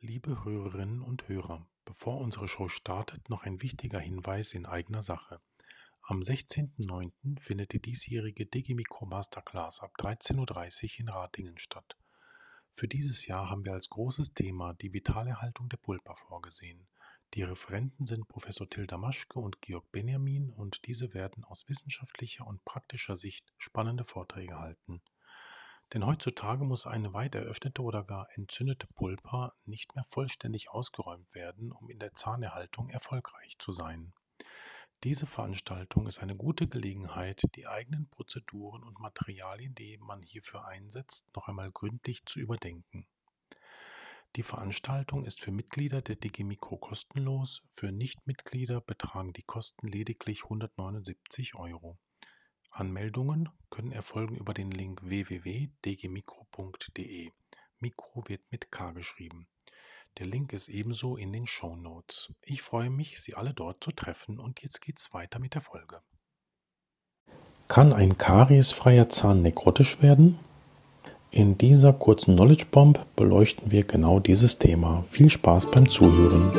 Liebe Hörerinnen und Hörer, bevor unsere Show startet, noch ein wichtiger Hinweis in eigener Sache. Am 16.09. findet die diesjährige Digimikro Masterclass ab 13.30 Uhr in Ratingen statt. Für dieses Jahr haben wir als großes Thema die Vitalerhaltung der Pulpa vorgesehen. Die Referenten sind Professor Tilda Maschke und Georg Benjamin und diese werden aus wissenschaftlicher und praktischer Sicht spannende Vorträge halten. Denn heutzutage muss eine weit eröffnete oder gar entzündete Pulpa nicht mehr vollständig ausgeräumt werden, um in der Zahnerhaltung erfolgreich zu sein. Diese Veranstaltung ist eine gute Gelegenheit, die eigenen Prozeduren und Materialien, die man hierfür einsetzt, noch einmal gründlich zu überdenken. Die Veranstaltung ist für Mitglieder der DG Mikro kostenlos, für Nichtmitglieder betragen die Kosten lediglich 179 Euro. Anmeldungen können erfolgen über den Link www.dgmikro.de. Mikro wird mit K geschrieben. Der Link ist ebenso in den Show Notes. Ich freue mich, Sie alle dort zu treffen und jetzt geht's weiter mit der Folge. Kann ein kariesfreier Zahn nekrotisch werden? In dieser kurzen Knowledge Bomb beleuchten wir genau dieses Thema. Viel Spaß beim Zuhören.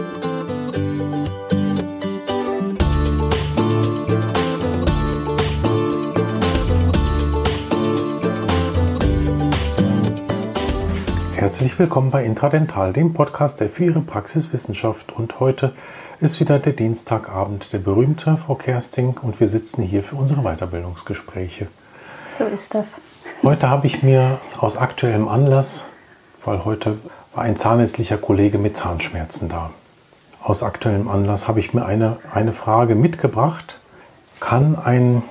Herzlich willkommen bei Intradental, dem Podcast der für Ihre Praxiswissenschaft. Und heute ist wieder der Dienstagabend, der berühmte Frau Kersting, und wir sitzen hier für unsere Weiterbildungsgespräche. So ist das. Heute habe ich mir aus aktuellem Anlass, weil heute war ein zahnärztlicher Kollege mit Zahnschmerzen da. Aus aktuellem Anlass habe ich mir eine, eine Frage mitgebracht. Kann ein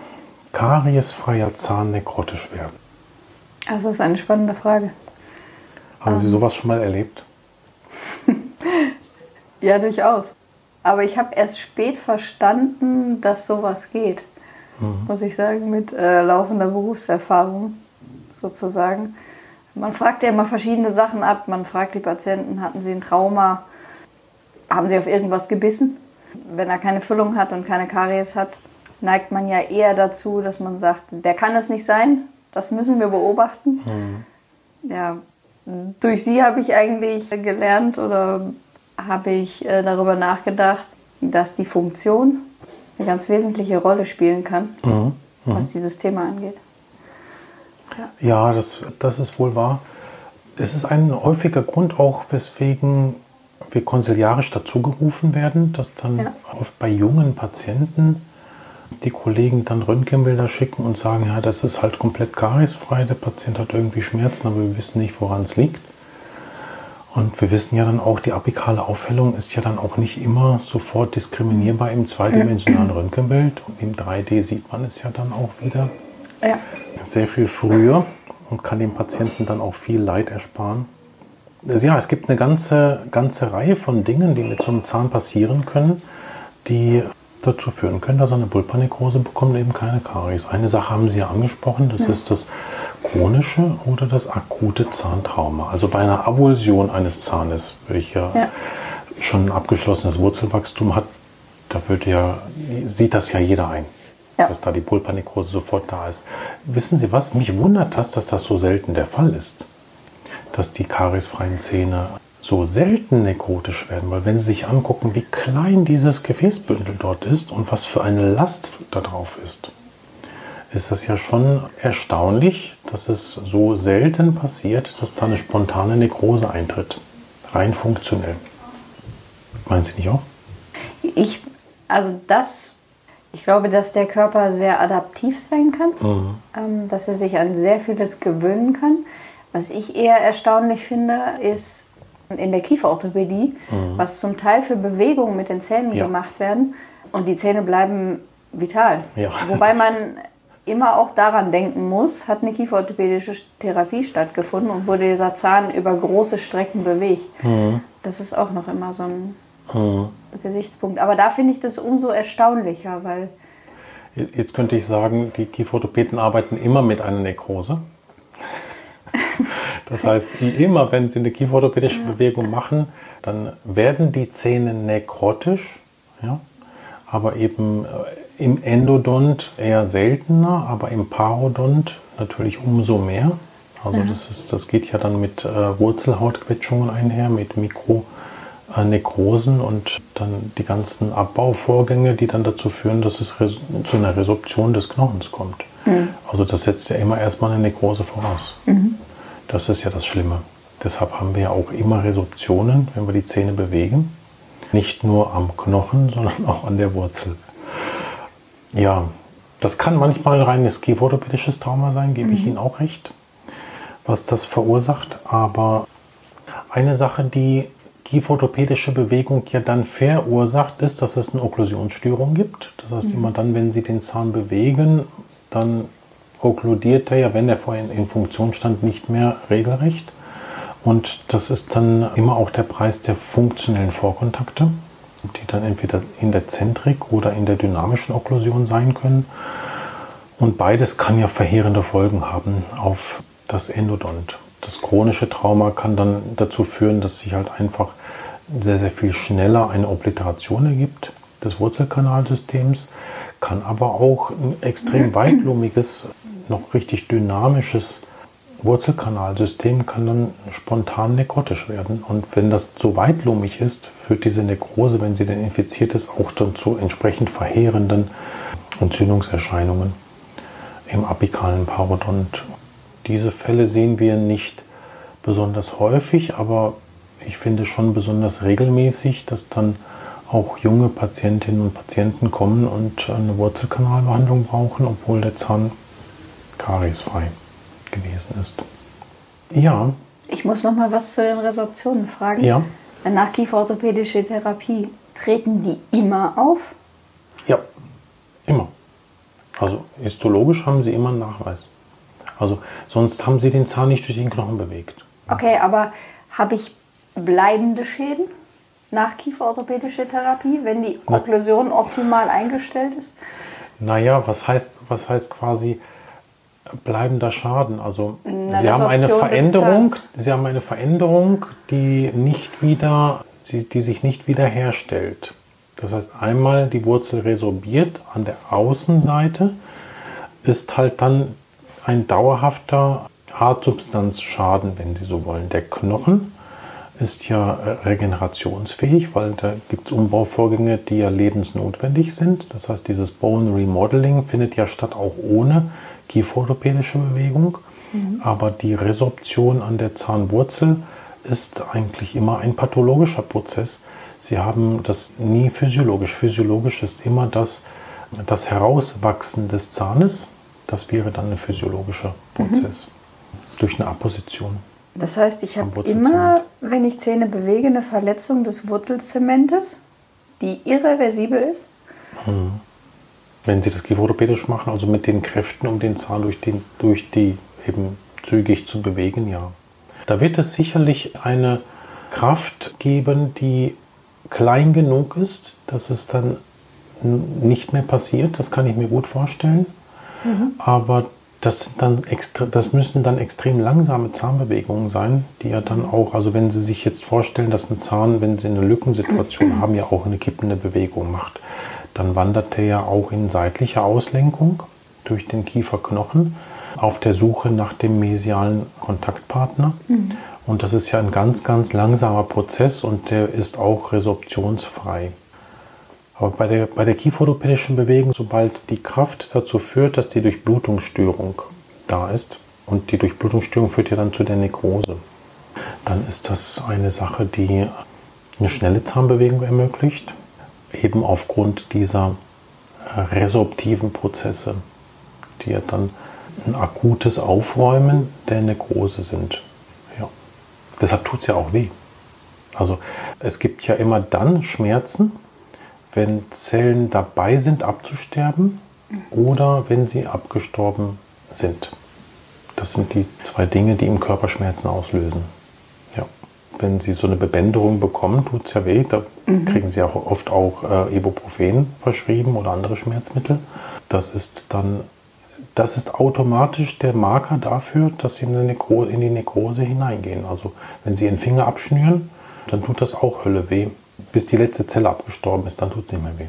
kariesfreier Zahn nekrotisch werden? Das ist eine spannende Frage. Haben Sie ähm. sowas schon mal erlebt? ja, durchaus. Aber ich habe erst spät verstanden, dass sowas geht. Mhm. Muss ich sagen, mit äh, laufender Berufserfahrung sozusagen. Man fragt ja immer verschiedene Sachen ab. Man fragt die Patienten, hatten sie ein Trauma? Haben sie auf irgendwas gebissen? Wenn er keine Füllung hat und keine Karies hat, neigt man ja eher dazu, dass man sagt, der kann es nicht sein. Das müssen wir beobachten. Mhm. Ja, durch sie habe ich eigentlich gelernt oder habe ich äh, darüber nachgedacht, dass die Funktion eine ganz wesentliche Rolle spielen kann, mhm. Mhm. was dieses Thema angeht. Ja, ja das, das ist wohl wahr. Es ist ein häufiger Grund auch, weswegen wir konsiliarisch dazugerufen werden, dass dann ja. oft bei jungen Patienten die Kollegen dann Röntgenbilder schicken und sagen, ja, das ist halt komplett kariesfrei, der Patient hat irgendwie Schmerzen, aber wir wissen nicht, woran es liegt. Und wir wissen ja dann auch, die apikale Aufhellung ist ja dann auch nicht immer sofort diskriminierbar im zweidimensionalen Röntgenbild. Und im 3D sieht man es ja dann auch wieder ja. sehr viel früher und kann dem Patienten dann auch viel Leid ersparen. Also ja, es gibt eine ganze, ganze Reihe von Dingen, die mit so einem Zahn passieren können, die dazu führen können, dass er eine Pulpernekrose bekommt, eben keine Karies. Eine Sache haben Sie ja angesprochen, das ja. ist das chronische oder das akute Zahntrauma. Also bei einer Avulsion eines Zahnes, welcher ja. schon ein abgeschlossenes Wurzelwachstum hat, da wird ja, sieht das ja jeder ein, ja. dass da die Pulpernekrose sofort da ist. Wissen Sie was? Mich wundert das, dass das so selten der Fall ist, dass die kariesfreien Zähne so selten nekrotisch werden, weil wenn Sie sich angucken, wie klein dieses Gefäßbündel dort ist und was für eine Last da drauf ist, ist das ja schon erstaunlich, dass es so selten passiert, dass da eine spontane Nekrose eintritt. Rein funktionell. Meinen Sie nicht auch? Ich, also das, ich glaube, dass der Körper sehr adaptiv sein kann, mhm. ähm, dass er sich an sehr vieles gewöhnen kann. Was ich eher erstaunlich finde, ist, in der Kieferorthopädie, mhm. was zum Teil für Bewegungen mit den Zähnen ja. gemacht werden und die Zähne bleiben vital. Ja. Wobei man immer auch daran denken muss, hat eine kieferorthopädische Therapie stattgefunden und wurde dieser Zahn über große Strecken bewegt. Mhm. Das ist auch noch immer so ein mhm. Gesichtspunkt. Aber da finde ich das umso erstaunlicher, weil Jetzt könnte ich sagen, die Kieferorthopäden arbeiten immer mit einer Nekrose. Das heißt, immer wenn Sie eine kieferorthopädische Bewegung machen, dann werden die Zähne nekrotisch, ja? aber eben äh, im Endodont eher seltener, aber im Parodont natürlich umso mehr. Also das, ist, das geht ja dann mit äh, Wurzelhautquetschungen einher, mit Mikronekrosen und dann die ganzen Abbauvorgänge, die dann dazu führen, dass es zu einer Resorption des Knochens kommt. Mhm. Also das setzt ja immer erstmal eine Nekrose voraus. Mhm. Das ist ja das Schlimme. Deshalb haben wir ja auch immer Resorptionen, wenn wir die Zähne bewegen. Nicht nur am Knochen, sondern auch an der Wurzel. Ja, das kann manchmal reines kieferorthopädisches Trauma sein, gebe mhm. ich Ihnen auch recht, was das verursacht. Aber eine Sache, die kieferorthopädische Bewegung ja dann verursacht, ist, dass es eine Okklusionsstörung gibt. Das heißt, mhm. immer dann, wenn Sie den Zahn bewegen, dann okkludiert er ja, wenn er vorhin in Funktion stand, nicht mehr regelrecht. Und das ist dann immer auch der Preis der funktionellen Vorkontakte, die dann entweder in der Zentrik oder in der dynamischen Okklusion sein können. Und beides kann ja verheerende Folgen haben auf das Endodont. Das chronische Trauma kann dann dazu führen, dass sich halt einfach sehr, sehr viel schneller eine Obliteration ergibt des Wurzelkanalsystems, kann aber auch ein extrem weitlumiges, noch richtig dynamisches Wurzelkanalsystem kann dann spontan nekrotisch werden. Und wenn das so weitlumig ist, führt diese Nekrose, wenn sie dann infiziert ist, auch dann zu entsprechend verheerenden Entzündungserscheinungen im apikalen Parodont. Diese Fälle sehen wir nicht besonders häufig, aber ich finde schon besonders regelmäßig, dass dann auch junge Patientinnen und Patienten kommen und eine Wurzelkanalbehandlung brauchen, obwohl der Zahn kariesfrei gewesen ist. Ja. Ich muss noch mal was zu den Resorptionen fragen. Ja. Nachkieferorthopädische Therapie, treten die immer auf? Ja, immer. Also histologisch haben sie immer einen Nachweis. Also sonst haben sie den Zahn nicht durch den Knochen bewegt. Okay, aber habe ich bleibende Schäden nach kieferorthopädische Therapie, wenn die Okklusion optimal eingestellt ist? Naja, was heißt, was heißt quasi bleibender Schaden? Also Na, Sie haben eine Veränderung, Sie haben eine Veränderung, die nicht wieder, die sich nicht wiederherstellt. Das heißt, einmal die Wurzel resorbiert an der Außenseite, ist halt dann ein dauerhafter Hartsubstanzschaden, wenn Sie so wollen. Der Knochen ist ja regenerationsfähig, weil da gibt es Umbauvorgänge, die ja lebensnotwendig sind. Das heißt, dieses Bone Remodeling findet ja statt auch ohne kieferorthopädische Bewegung. Mhm. Aber die Resorption an der Zahnwurzel ist eigentlich immer ein pathologischer Prozess. Sie haben das nie physiologisch. Physiologisch ist immer das, das Herauswachsen des Zahnes. Das wäre dann ein physiologischer Prozess mhm. durch eine Apposition. Das heißt, ich habe immer, wenn ich Zähne bewege, eine Verletzung des Wurzelzementes, die irreversibel ist. Mhm wenn Sie das kieferorthopädisch machen, also mit den Kräften, um den Zahn durch die, durch die eben zügig zu bewegen, ja. Da wird es sicherlich eine Kraft geben, die klein genug ist, dass es dann nicht mehr passiert. Das kann ich mir gut vorstellen. Mhm. Aber das, dann extra, das müssen dann extrem langsame Zahnbewegungen sein, die ja dann auch, also wenn Sie sich jetzt vorstellen, dass ein Zahn, wenn Sie eine Lückensituation haben, ja auch eine kippende Bewegung macht dann wandert er ja auch in seitliche Auslenkung durch den Kieferknochen auf der Suche nach dem mesialen Kontaktpartner. Mhm. Und das ist ja ein ganz, ganz langsamer Prozess und der ist auch resorptionsfrei. Aber bei der, bei der kieferorthopädischen Bewegung, sobald die Kraft dazu führt, dass die Durchblutungsstörung da ist, und die Durchblutungsstörung führt ja dann zu der Nekrose, dann ist das eine Sache, die eine schnelle Zahnbewegung ermöglicht eben aufgrund dieser äh, resorptiven Prozesse, die ja dann ein akutes Aufräumen der Nekrose sind. Ja. Deshalb tut es ja auch weh. Also es gibt ja immer dann Schmerzen, wenn Zellen dabei sind abzusterben oder wenn sie abgestorben sind. Das sind die zwei Dinge, die im Körper Schmerzen auslösen wenn sie so eine Bebänderung bekommen, tut es ja weh. Da mhm. kriegen sie auch oft auch äh, Ibuprofen verschrieben oder andere Schmerzmittel. Das ist dann, das ist automatisch der Marker dafür, dass sie in, in die Nekrose hineingehen. Also wenn sie ihren Finger abschnüren, dann tut das auch Hölle weh. Bis die letzte Zelle abgestorben ist, dann tut es nicht mehr weh.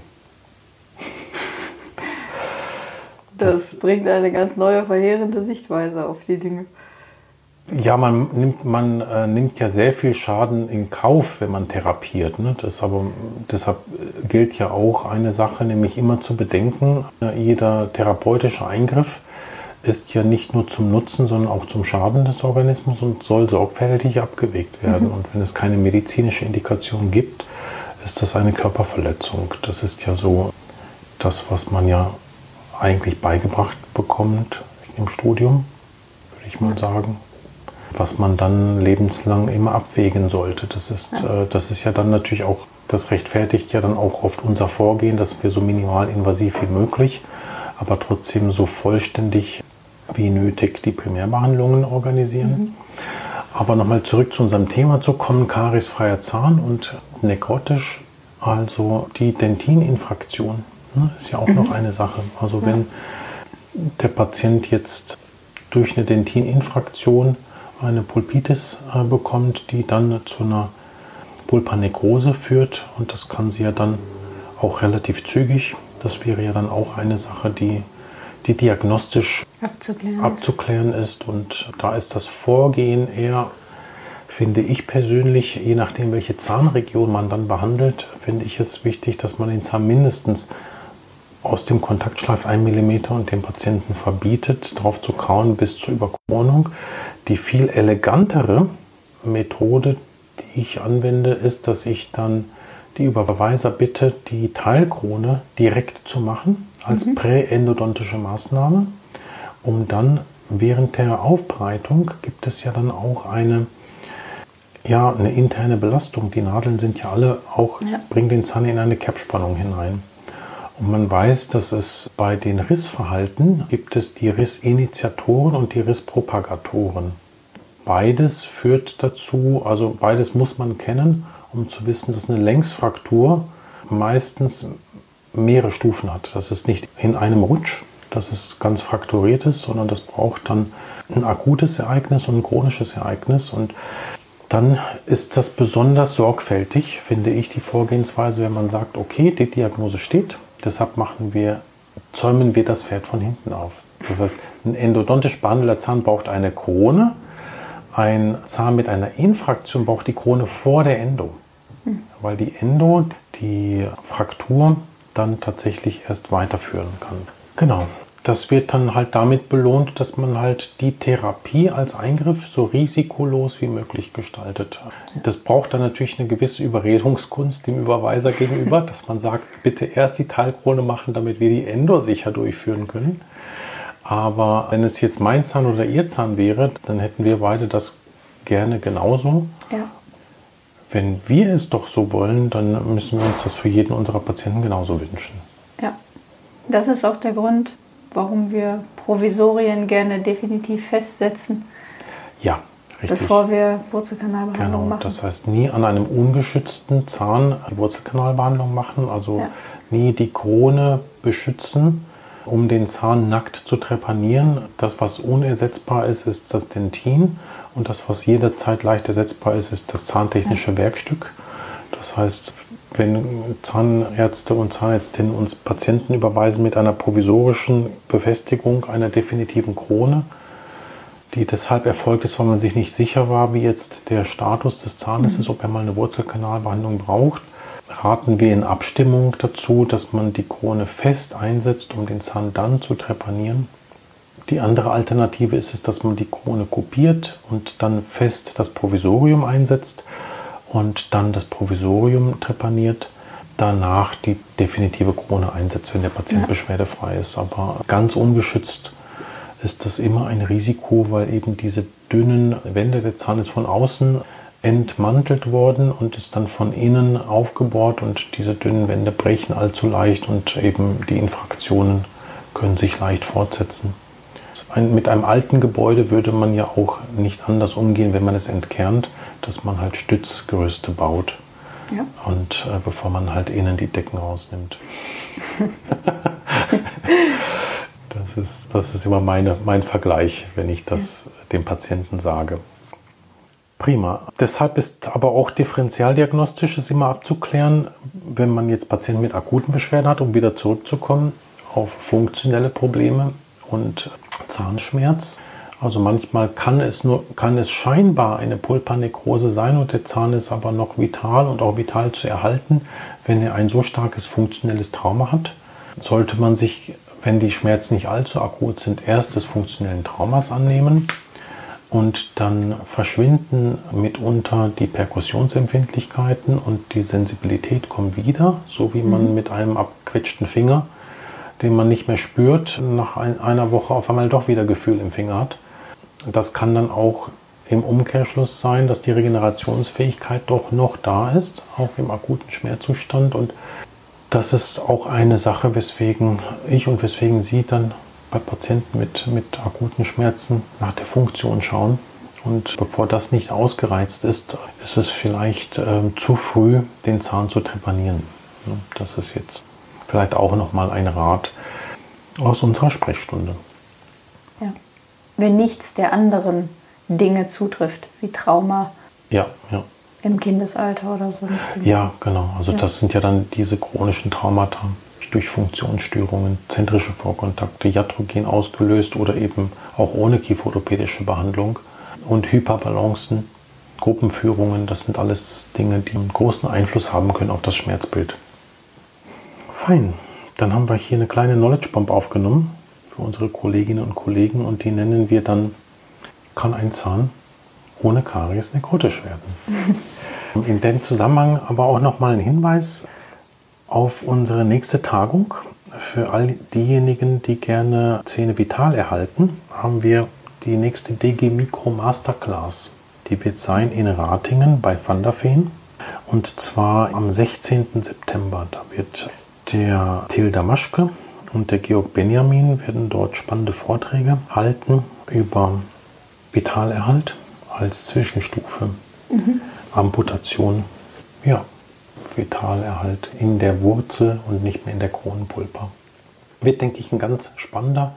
Das, das bringt eine ganz neue, verheerende Sichtweise auf die Dinge. Ja, man nimmt, man äh, nimmt ja sehr viel Schaden in Kauf, wenn man therapiert. Ne? Das aber, deshalb gilt ja auch eine Sache, nämlich immer zu bedenken, jeder therapeutische Eingriff ist ja nicht nur zum Nutzen, sondern auch zum Schaden des Organismus und soll sorgfältig abgewegt werden. Mhm. Und wenn es keine medizinische Indikation gibt, ist das eine Körperverletzung. Das ist ja so das, was man ja eigentlich beigebracht bekommt im Studium, würde ich mal sagen. Was man dann lebenslang immer abwägen sollte. Das ist, ja. äh, das ist ja dann natürlich auch, das rechtfertigt ja dann auch oft unser Vorgehen, dass wir so minimalinvasiv wie möglich, aber trotzdem so vollständig wie nötig die Primärbehandlungen organisieren. Mhm. Aber nochmal zurück zu unserem Thema zu kommen, kariesfreier Zahn und nekrotisch, also die Dentininfraktion, ne, ist ja auch mhm. noch eine Sache. Also ja. wenn der Patient jetzt durch eine Dentininfraktion eine Pulpitis äh, bekommt, die dann zu einer Pulpanekrose führt und das kann sie ja dann auch relativ zügig. Das wäre ja dann auch eine Sache, die die diagnostisch abzuklären, abzuklären ist. Und da ist das Vorgehen eher, finde ich persönlich, je nachdem, welche Zahnregion man dann behandelt, finde ich es wichtig, dass man den Zahn mindestens aus dem Kontaktschleif 1 mm und dem Patienten verbietet, darauf zu kauen bis zur Überkronung. Die viel elegantere Methode, die ich anwende, ist, dass ich dann die Überweiser bitte, die Teilkrone direkt zu machen als mhm. präendodontische Maßnahme, um dann während der Aufbreitung gibt es ja dann auch eine, ja, eine interne Belastung. Die Nadeln sind ja alle auch, ja. bringen den Zahn in eine Kerbspannung hinein. Und man weiß, dass es bei den Rissverhalten gibt es die Rissinitiatoren und die Risspropagatoren. Beides führt dazu, also beides muss man kennen, um zu wissen, dass eine Längsfraktur meistens mehrere Stufen hat. Das ist nicht in einem Rutsch, dass es ganz frakturiert ist, sondern das braucht dann ein akutes Ereignis und ein chronisches Ereignis. Und dann ist das besonders sorgfältig, finde ich, die Vorgehensweise, wenn man sagt, okay, die Diagnose steht, deshalb machen wir, zäumen wir das Pferd von hinten auf. Das heißt, ein endodontisch behandelter Zahn braucht eine Krone, ein Zahn mit einer Infraktion braucht die Krone vor der Endo. Hm. Weil die Endo, die Fraktur, dann tatsächlich erst weiterführen kann. Genau. Das wird dann halt damit belohnt, dass man halt die Therapie als Eingriff so risikolos wie möglich gestaltet. Das braucht dann natürlich eine gewisse Überredungskunst dem Überweiser gegenüber, dass man sagt, bitte erst die Teilkrone machen, damit wir die Endo sicher durchführen können. Aber wenn es jetzt mein Zahn oder Ihr Zahn wäre, dann hätten wir beide das gerne genauso. Ja wenn wir es doch so wollen, dann müssen wir uns das für jeden unserer Patienten genauso wünschen. Ja, das ist auch der Grund, warum wir Provisorien gerne definitiv festsetzen. Ja, richtig. Bevor wir Wurzelkanalbehandlung genau, machen. Das heißt, nie an einem ungeschützten Zahn Wurzelkanalbehandlung machen, also ja. nie die Krone beschützen, um den Zahn nackt zu trepanieren. Das, was unersetzbar ist, ist das Dentin. Und das, was jederzeit leicht ersetzbar ist, ist das zahntechnische Werkstück. Das heißt, wenn Zahnärzte und Zahnärztinnen uns Patienten überweisen mit einer provisorischen Befestigung einer definitiven Krone, die deshalb erfolgt ist, weil man sich nicht sicher war, wie jetzt der Status des Zahnes mhm. ist, ob er mal eine Wurzelkanalbehandlung braucht, raten wir in Abstimmung dazu, dass man die Krone fest einsetzt, um den Zahn dann zu trepanieren. Die andere Alternative ist es, dass man die Krone kopiert und dann fest das Provisorium einsetzt und dann das Provisorium trepaniert, danach die definitive Krone einsetzt, wenn der Patient ja. beschwerdefrei ist. Aber ganz ungeschützt ist das immer ein Risiko, weil eben diese dünnen Wände, der Zahn ist von außen entmantelt worden und ist dann von innen aufgebohrt und diese dünnen Wände brechen allzu leicht und eben die Infraktionen können sich leicht fortsetzen. Ein, mit einem alten Gebäude würde man ja auch nicht anders umgehen, wenn man es entkernt, dass man halt Stützgerüste baut. Ja. Und äh, bevor man halt innen die Decken rausnimmt. das, ist, das ist immer meine, mein Vergleich, wenn ich das ja. dem Patienten sage. Prima. Deshalb ist aber auch differentialdiagnostisch immer abzuklären, wenn man jetzt Patienten mit akuten Beschwerden hat, um wieder zurückzukommen auf funktionelle Probleme und Zahnschmerz. Also manchmal kann es nur, kann es scheinbar eine Pulpernekrose sein und der Zahn ist aber noch vital und auch vital zu erhalten, wenn er ein so starkes funktionelles Trauma hat. Sollte man sich, wenn die Schmerzen nicht allzu akut sind, erst des funktionellen Traumas annehmen und dann verschwinden mitunter die Perkussionsempfindlichkeiten und die Sensibilität kommt wieder, so wie man mhm. mit einem abquetschten Finger, den man nicht mehr spürt, nach einer Woche auf einmal doch wieder Gefühl im Finger hat. Das kann dann auch im Umkehrschluss sein, dass die Regenerationsfähigkeit doch noch da ist, auch im akuten Schmerzzustand. Und das ist auch eine Sache, weswegen ich und weswegen Sie dann bei Patienten mit, mit akuten Schmerzen nach der Funktion schauen. Und bevor das nicht ausgereizt ist, ist es vielleicht äh, zu früh, den Zahn zu trepanieren. Das ist jetzt vielleicht auch nochmal ein Rat aus unserer Sprechstunde wenn nichts der anderen Dinge zutrifft, wie Trauma ja, ja. im Kindesalter oder sonst. Ja, genau. Also ja. das sind ja dann diese chronischen Traumata durch Funktionsstörungen, zentrische Vorkontakte, iatrogen ausgelöst oder eben auch ohne kieferorthopädische Behandlung und Hyperbalancen, Gruppenführungen, das sind alles Dinge, die einen großen Einfluss haben können auf das Schmerzbild. Fein, dann haben wir hier eine kleine Knowledge Bomb aufgenommen für unsere Kolleginnen und Kollegen und die nennen wir dann, kann ein Zahn ohne Karies nekrotisch werden. In dem Zusammenhang aber auch nochmal ein Hinweis auf unsere nächste Tagung. Für all diejenigen, die gerne Zähne vital erhalten, haben wir die nächste DG Micro Masterclass. Die wird sein in Ratingen bei Van der Feen. Und zwar am 16. September. Da wird der Tilda Maschke, und der Georg Benjamin werden dort spannende Vorträge halten über Vitalerhalt als Zwischenstufe, mhm. Amputation, ja, Vitalerhalt in der Wurzel und nicht mehr in der Kronenpulpa. Wird, denke ich, ein ganz spannender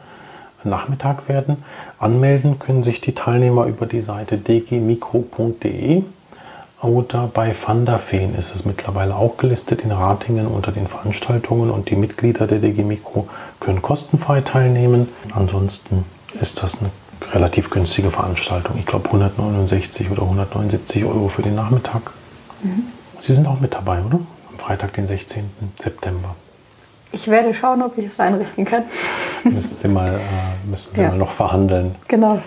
Nachmittag werden. Anmelden können sich die Teilnehmer über die Seite dgmikro.de oder bei Van der Feen ist es mittlerweile auch gelistet in Ratingen unter den Veranstaltungen und die Mitglieder der DG Mikro können kostenfrei teilnehmen. Ansonsten ist das eine relativ günstige Veranstaltung. Ich glaube 169 oder 179 Euro für den Nachmittag. Mhm. Sie sind auch mit dabei, oder? Am Freitag, den 16. September. Ich werde schauen, ob ich es einrichten kann. müssen Sie mal, äh, müssen Sie ja. mal noch verhandeln. Genau.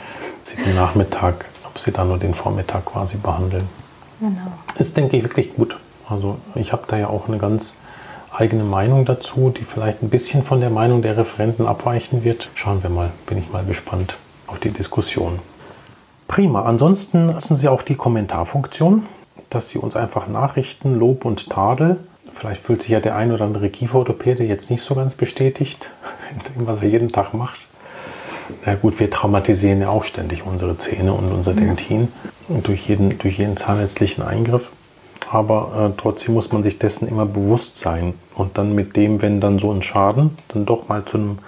Sie den Nachmittag, ob Sie dann nur den Vormittag quasi behandeln. Genau. Ist, denke ich, wirklich gut. Also ich habe da ja auch eine ganz eigene Meinung dazu, die vielleicht ein bisschen von der Meinung der Referenten abweichen wird. Schauen wir mal, bin ich mal gespannt auf die Diskussion. Prima. Ansonsten nutzen Sie auch die Kommentarfunktion, dass Sie uns einfach Nachrichten, Lob und Tadel. Vielleicht fühlt sich ja der ein oder andere Kieferorthopäde jetzt nicht so ganz bestätigt was er jeden Tag macht. Na gut, wir traumatisieren ja auch ständig unsere Zähne und unser Dentin durch jeden, durch jeden zahnärztlichen Eingriff. Aber äh, trotzdem muss man sich dessen immer bewusst sein. Und dann mit dem, wenn dann so ein Schaden dann doch mal zu einem,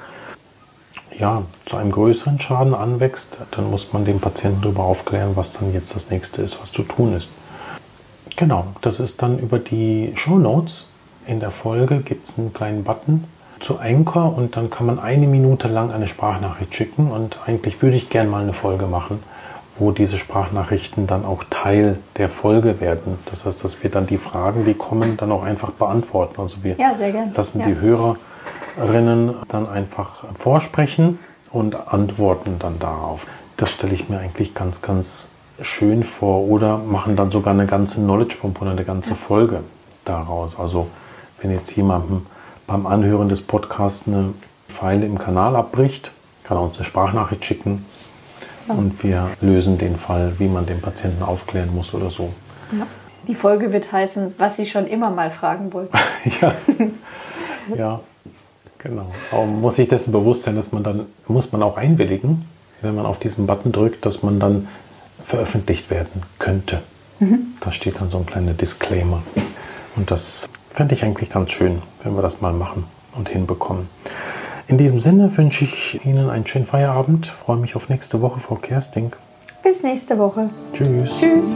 ja, zu einem größeren Schaden anwächst, dann muss man den Patienten darüber aufklären, was dann jetzt das nächste ist, was zu tun ist. Genau, das ist dann über die Show Notes. In der Folge gibt es einen kleinen Button, zu Anchor und dann kann man eine Minute lang eine Sprachnachricht schicken und eigentlich würde ich gerne mal eine Folge machen, wo diese Sprachnachrichten dann auch Teil der Folge werden. Das heißt, dass wir dann die Fragen, die kommen, dann auch einfach beantworten. Also wir ja, lassen ja. die Hörerinnen dann einfach vorsprechen und antworten dann darauf. Das stelle ich mir eigentlich ganz, ganz schön vor oder machen dann sogar eine ganze Knowledge Bomb oder eine ganze Folge daraus. Also wenn jetzt jemandem beim Anhören des Podcasts eine Pfeile im Kanal abbricht, kann er uns eine Sprachnachricht schicken ja. und wir lösen den Fall, wie man den Patienten aufklären muss oder so. Ja. Die Folge wird heißen, was Sie schon immer mal fragen wollten. ja. ja, genau. Aber man muss sich dessen bewusst sein, dass man dann, muss man auch einwilligen, wenn man auf diesen Button drückt, dass man dann veröffentlicht werden könnte. Mhm. Da steht dann so ein kleiner Disclaimer. Und das Fände ich eigentlich ganz schön, wenn wir das mal machen und hinbekommen. In diesem Sinne wünsche ich Ihnen einen schönen Feierabend. Freue mich auf nächste Woche, Frau Kersting. Bis nächste Woche. Tschüss. Tschüss.